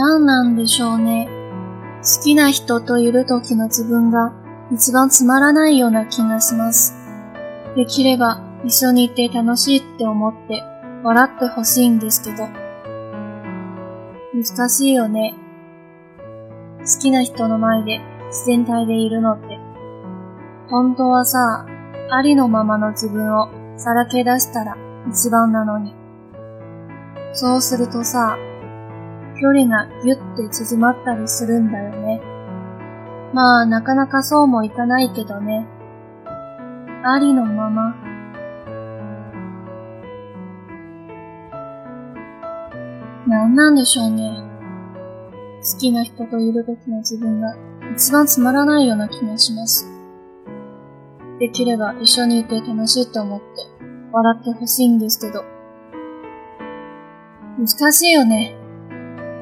何なんでしょうね。好きな人といる時の自分が一番つまらないような気がします。できれば一緒にいて楽しいって思って笑ってほしいんですけど。難しいよね。好きな人の前で自然体でいるのって。本当はさ、ありのままの自分をさらけ出したら一番なのに。そうするとさ、距離がギュッて縮まったりするんだよね。まあ、なかなかそうもいかないけどね。ありのまま。なんなんでしょうね。好きな人といる時の自分が一番つまらないような気がします。できれば一緒にいて楽しいと思って笑ってほしいんですけど。難しいよね。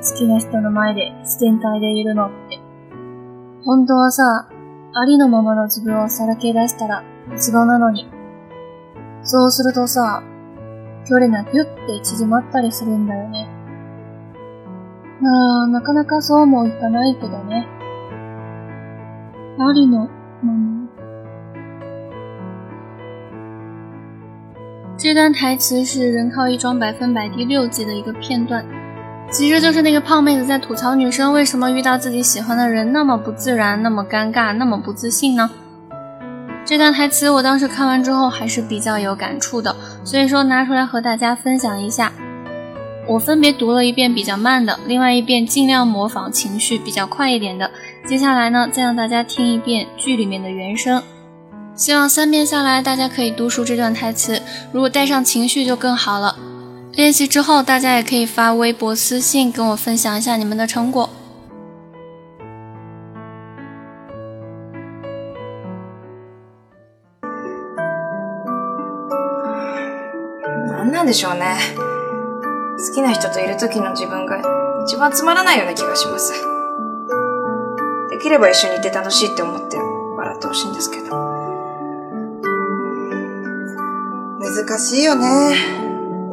好きな人の前で自然体でいるのって。本当はさ、ありのままの自分をさらけ出したら一番なのに。そうするとさ、距離がギュッて縮まったりするんだよね。まあ、なかなかそうもいかないけどね。ありのまま。这段台词是《人靠一装百分百》第六季的一个片段，其实就是那个胖妹子在吐槽女生为什么遇到自己喜欢的人那么不自然、那么尴尬、那么不自信呢？这段台词我当时看完之后还是比较有感触的，所以说拿出来和大家分享一下。我分别读了一遍比较慢的，另外一遍尽量模仿情绪比较快一点的。接下来呢，再让大家听一遍剧里面的原声。希望三遍下来，大家可以读熟这段台词。如果带上情绪就更好了。练习之后，大家也可以发微博私信跟我分享一下你们的成果。なんなんでしょうね。好きな人といる時の自分が一番つまらないような気がします。できれば一緒にいて楽しいって思って笑ってほしいんですけど。難しいよね。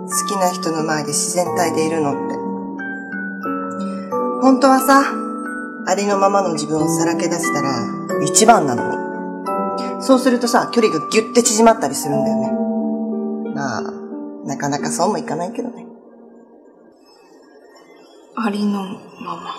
好きな人の前で自然体でいるのって。本当はさ、ありのままの自分をさらけ出したら一番なのに。そうするとさ、距離がギュッて縮まったりするんだよね。まあ、なかなかそうもいかないけどね。ありのまま。